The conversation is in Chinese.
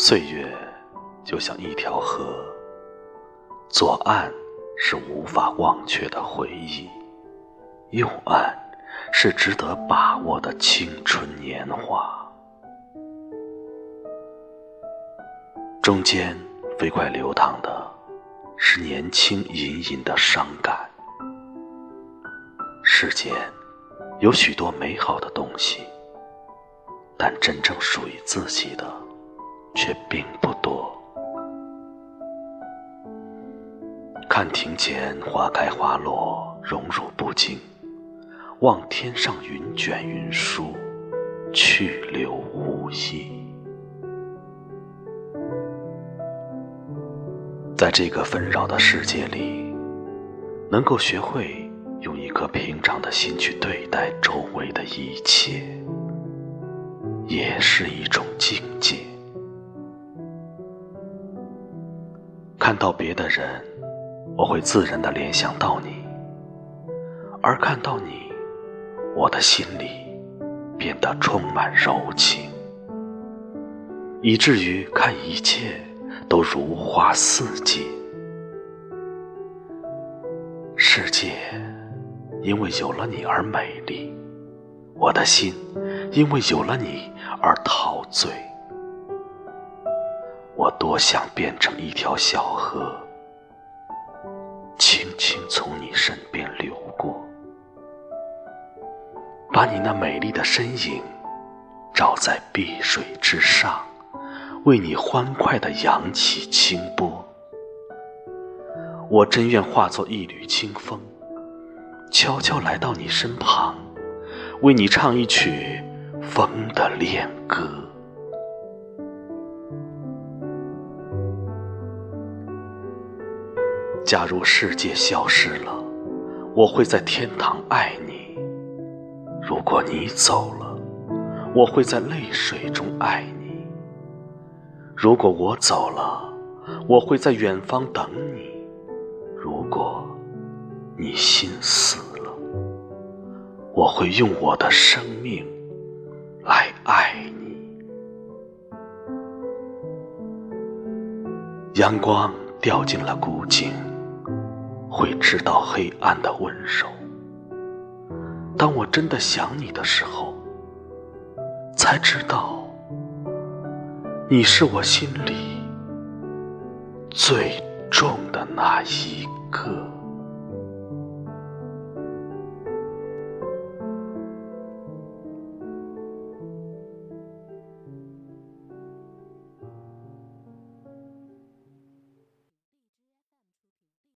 岁月就像一条河，左岸是无法忘却的回忆，右岸是值得把握的青春年华。中间飞快流淌的是年轻隐隐的伤感。世间有许多美好的东西，但真正属于自己的却并不多。看庭前花开花落，荣辱不惊；望天上云卷云舒，去留无意。在这个纷扰的世界里，能够学会用一颗平常的心去对待周围的一切，也是一种境界。看到别的人，我会自然的联想到你；而看到你，我的心里变得充满柔情，以至于看一切。都如花似锦，世界因为有了你而美丽，我的心因为有了你而陶醉。我多想变成一条小河，轻轻从你身边流过，把你那美丽的身影照在碧水之上。为你欢快的扬起清波，我真愿化作一缕清风，悄悄来到你身旁，为你唱一曲风的恋歌。假如世界消失了，我会在天堂爱你；如果你走了，我会在泪水中爱你。如果我走了，我会在远方等你；如果你心死了，我会用我的生命来爱你。阳光掉进了古井，会知道黑暗的温柔。当我真的想你的时候，才知道。你是我心里最重的那一个。